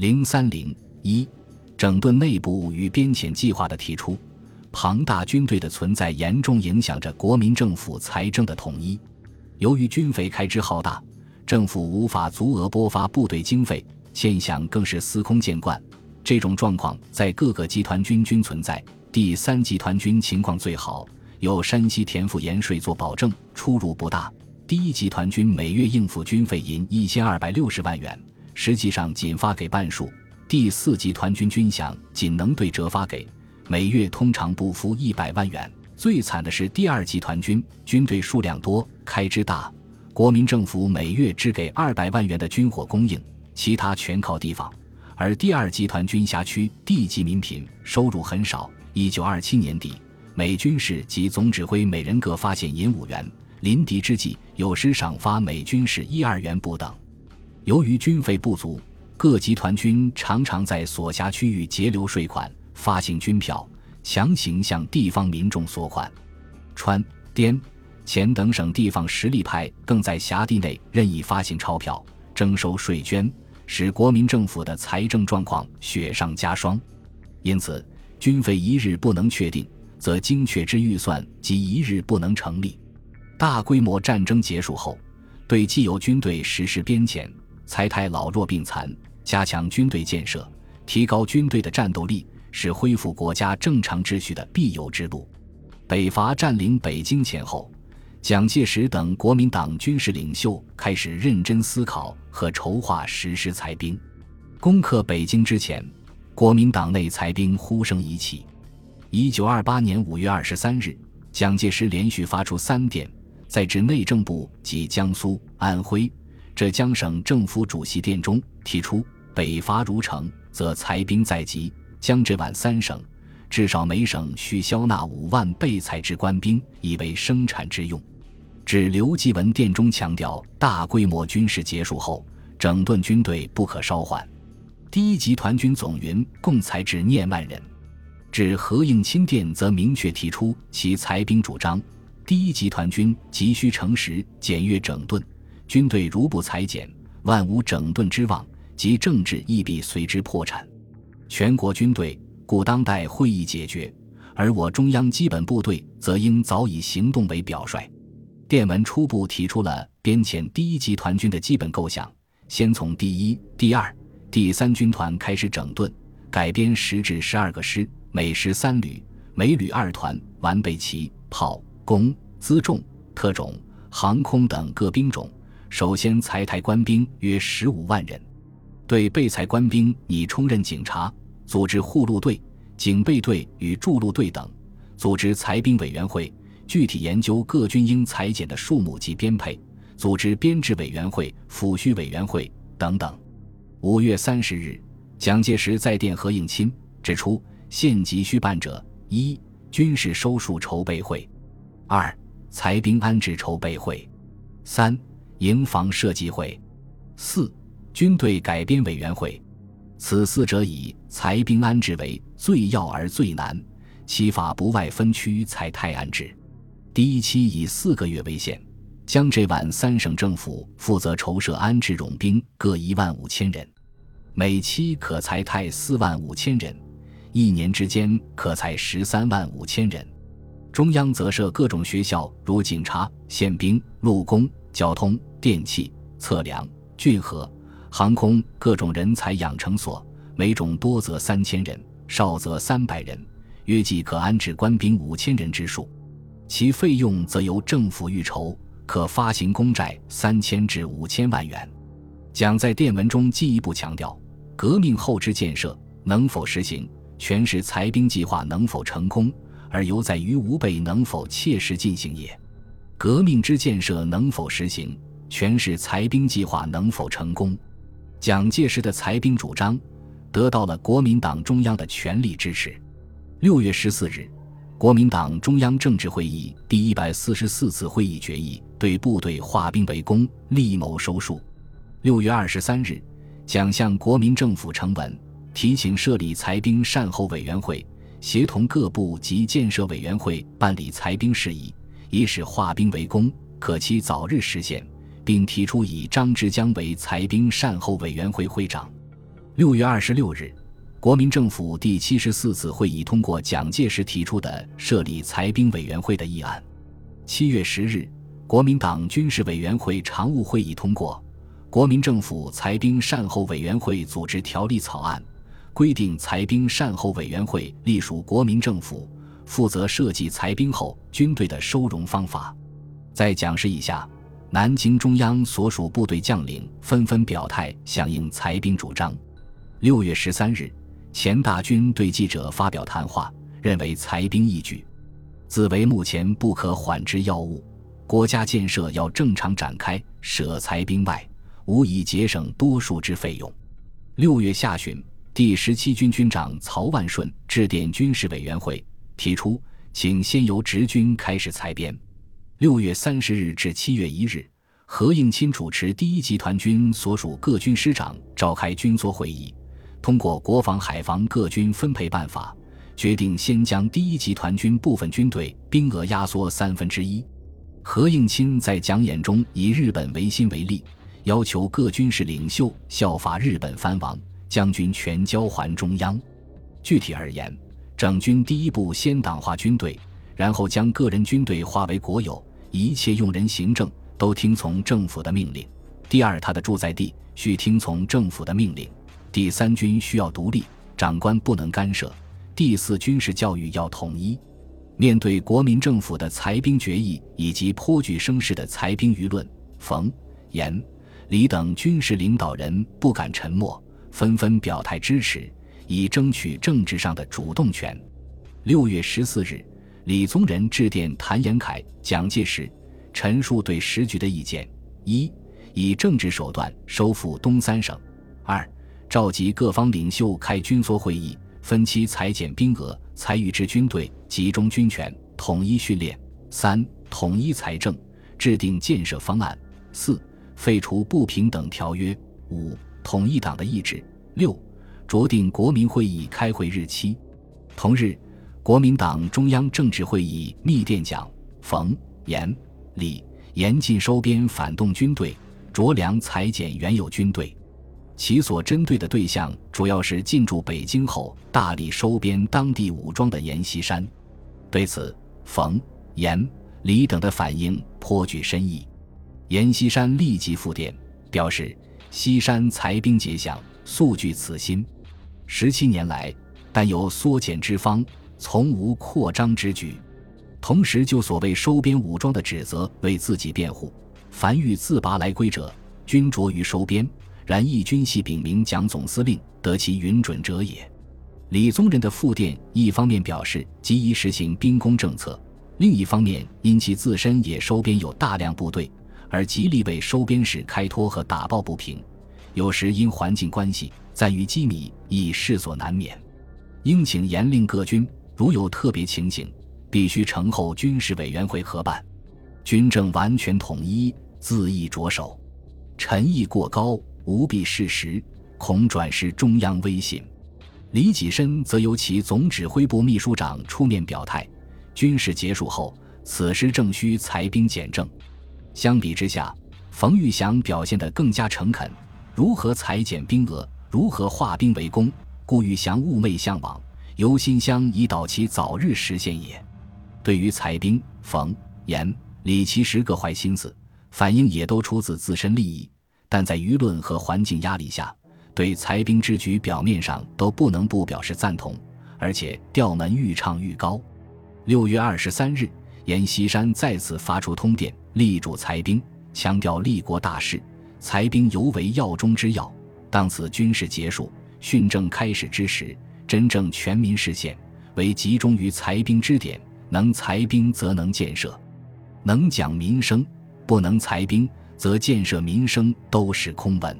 零三零一，整顿内部与边遣计划的提出，庞大军队的存在严重影响着国民政府财政的统一。由于军费开支浩大，政府无法足额拨发部队经费，现象更是司空见惯。这种状况在各个集团军均存在。第三集团军情况最好，有山西田赋盐税做保证，出入不大。第一集团军每月应付军费银一千二百六十万元。实际上仅发给半数。第四集团军军饷仅能对折发给，每月通常不敷一百万元。最惨的是第二集团军，军队数量多，开支大，国民政府每月只给二百万元的军火供应，其他全靠地方。而第二集团军辖区地级民品，收入很少。一九二七年底，美军士及总指挥每人各发现银五元，临敌之际，有时赏发美军士一二元不等。由于军费不足，各集团军常常在所辖区域截留税款，发行军票，强行向地方民众索款。川、滇、黔等省地方实力派更在辖地内任意发行钞票，征收税捐，使国民政府的财政状况雪上加霜。因此，军费一日不能确定，则精确之预算即一日不能成立。大规模战争结束后，对既有军队实施编遣。财太老弱病残，加强军队建设，提高军队的战斗力，是恢复国家正常秩序的必由之路。北伐占领北京前后，蒋介石等国民党军事领袖开始认真思考和筹划实施裁兵。攻克北京之前，国民党内裁兵呼声已起。一九二八年五月二十三日，蒋介石连续发出三电，在至内政部及江苏、安徽。浙江省政府主席电中提出，北伐如成，则裁兵在即。江浙皖三省至少每省需消纳五万备裁之官兵，以为生产之用。指刘继文电中强调，大规模军事结束后，整顿军队不可稍缓。第一集团军总云共裁至廿万人。指何应钦电则明确提出其裁兵主张：第一集团军急需诚实、简约整顿。军队如不裁减，万无整顿之望，即政治亦必随之破产。全国军队故当代会议解决，而我中央基本部队则应早以行动为表率。电文初步提出了编遣第一集团军的基本构想，先从第一、第二、第三军团开始整顿，改编十至十二个师，每师三旅，每旅二团，完备旗炮、弓、辎重、特种、航空等各兵种。首先裁汰官兵约十五万人，对被裁官兵拟充任警察，组织护路队、警备队与驻路队等，组织裁兵委员会，具体研究各军应裁减的数目及编配，组织编制委员会、抚恤委员会等等。五月三十日，蒋介石在电何应钦指出，县急需办者：一、军事收束筹备会；二、裁兵安置筹备会；三。营房设计会，四军队改编委员会，此四者以裁兵安置为最要而最难，其法不外分区裁汰安置。第一期以四个月为限，江浙皖三省政府负责筹设安置冗兵各一万五千人，每期可裁汰四万五千人，一年之间可裁十三万五千人。中央则设各种学校，如警察、宪兵、陆工、交通。电气、测量、浚河、航空各种人才养成所，每种多则三千人，少则三百人，约计可安置官兵五千人之数。其费用则由政府预筹，可发行公债三千至五千万元。蒋在电文中进一步强调，革命后之建设能否实行，全是裁兵计划能否成功，而犹在于吾辈能否切实进行也。革命之建设能否实行？全是裁兵计划能否成功？蒋介石的裁兵主张得到了国民党中央的全力支持。六月十四日，国民党中央政治会议第一百四十四次会议决议对部队化兵为攻，立谋收束。六月二十三日，蒋向国民政府呈文，提请设立裁兵善后委员会，协同各部及建设委员会办理裁兵事宜，以使化兵为攻可期早日实现。并提出以张之江为裁兵善后委员会会长。六月二十六日，国民政府第七十四次会议通过蒋介石提出的设立裁兵委员会的议案。七月十日，国民党军事委员会常务会议通过《国民政府裁兵善后委员会组织条例》草案，规定裁兵善后委员会隶属国民政府，负责设计裁兵后军队的收容方法。在讲示一下，南京中央所属部队将领纷纷表态响应裁兵主张。六月十三日，钱大钧对记者发表谈话，认为裁兵一举。自为目前不可缓之要务，国家建设要正常展开，舍裁兵外，无以节省多数之费用。六月下旬，第十七军军长曹万顺致电军事委员会，提出请先由直军开始裁编。六月三十日至七月一日，何应钦主持第一集团军所属各军师长召开军缩会议，通过国防海防各军分配办法。决定先将第一集团军部分军队兵额压缩三分之一。何应钦在讲演中以日本维新为例，要求各军事领袖效法日本藩王，将军权交还中央。具体而言，整军第一步先党化军队，然后将个人军队化为国有，一切用人行政都听从政府的命令。第二，他的驻在地需听从政府的命令。第三，军需要独立，长官不能干涉。第四，军事教育要统一。面对国民政府的裁兵决议以及颇具声势的裁兵舆论，冯、阎、李等军事领导人不敢沉默，纷纷表态支持，以争取政治上的主动权。六月十四日，李宗仁致电谭延闿、蒋介石，陈述对时局的意见：一、以政治手段收复东三省；二、召集各方领袖开军缩会议。分期裁减兵额，裁予之军队，集中军权，统一训练。三、统一财政，制定建设方案。四、废除不平等条约。五、统一党的意志。六、酌定国民会议开会日期。同日，国民党中央政治会议密电讲冯、阎、李严禁收编反动军队，酌量裁减原有军队。其所针对的对象主要是进驻北京后大力收编当地武装的阎锡山。对此，冯、阎、李等的反应颇具深意。阎锡山立即复电表示：“西山裁兵节饷，素具此心。十七年来，但有缩减之方，从无扩张之举。”同时，就所谓收编武装的指责为自己辩护：“凡欲自拔来归者，均着于收编。”然义军系禀明蒋总司令，得其允准者也。李宗仁的复电，一方面表示急于实行兵工政策，另一方面因其自身也收编有大量部队，而极力为收编使开脱和打抱不平。有时因环境关系，在于机密，亦势所难免。应请严令各军，如有特别情形，必须呈后军事委员会核办。军政完全统一，自意着手，臣意过高。无必事实，恐转失中央威信。李济深则由其总指挥部秘书长出面表态：军事结束后，此时正需裁兵减政。相比之下，冯玉祥表现得更加诚恳：如何裁减兵额，如何化兵为攻，故玉祥寤寐向往，由心相以导其早日实现也。对于裁兵，冯、阎、李其实各怀心思，反应也都出自自身利益。但在舆论和环境压力下，对裁兵之举表面上都不能不表示赞同，而且调门愈唱愈高。六月二十三日，阎锡山再次发出通电，力主裁兵，强调立国大事，裁兵尤为要中之要。当此军事结束、训政开始之时，真正全民视线为集中于裁兵之点。能裁兵，则能建设；能讲民生，不能裁兵。则建设民生都是空文，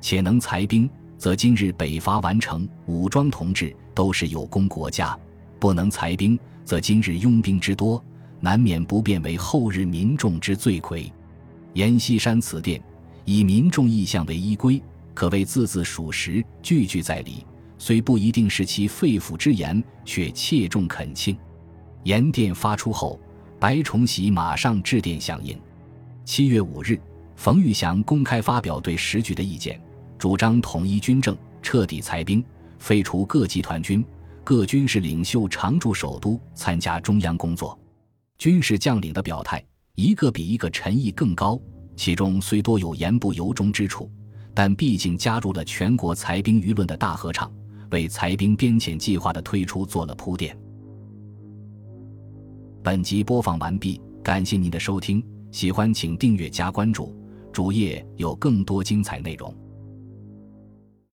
且能裁兵，则今日北伐完成，武装同志都是有功国家；不能裁兵，则今日拥兵之多，难免不变为后日民众之罪魁。阎锡山此电以民众意向为依归，可谓字字属实，句句在理，虽不一定是其肺腑之言，却切中恳请。阎电发出后，白崇禧马上致电响应。七月五日，冯玉祥公开发表对时局的意见，主张统一军政，彻底裁兵，废除各集团军，各军事领袖常驻首都参加中央工作。军事将领的表态，一个比一个陈意更高。其中虽多有言不由衷之处，但毕竟加入了全国裁兵舆论的大合唱，为裁兵编遣计划的推出做了铺垫。本集播放完毕，感谢您的收听，喜欢请订阅加关注，主页有更多精彩内容。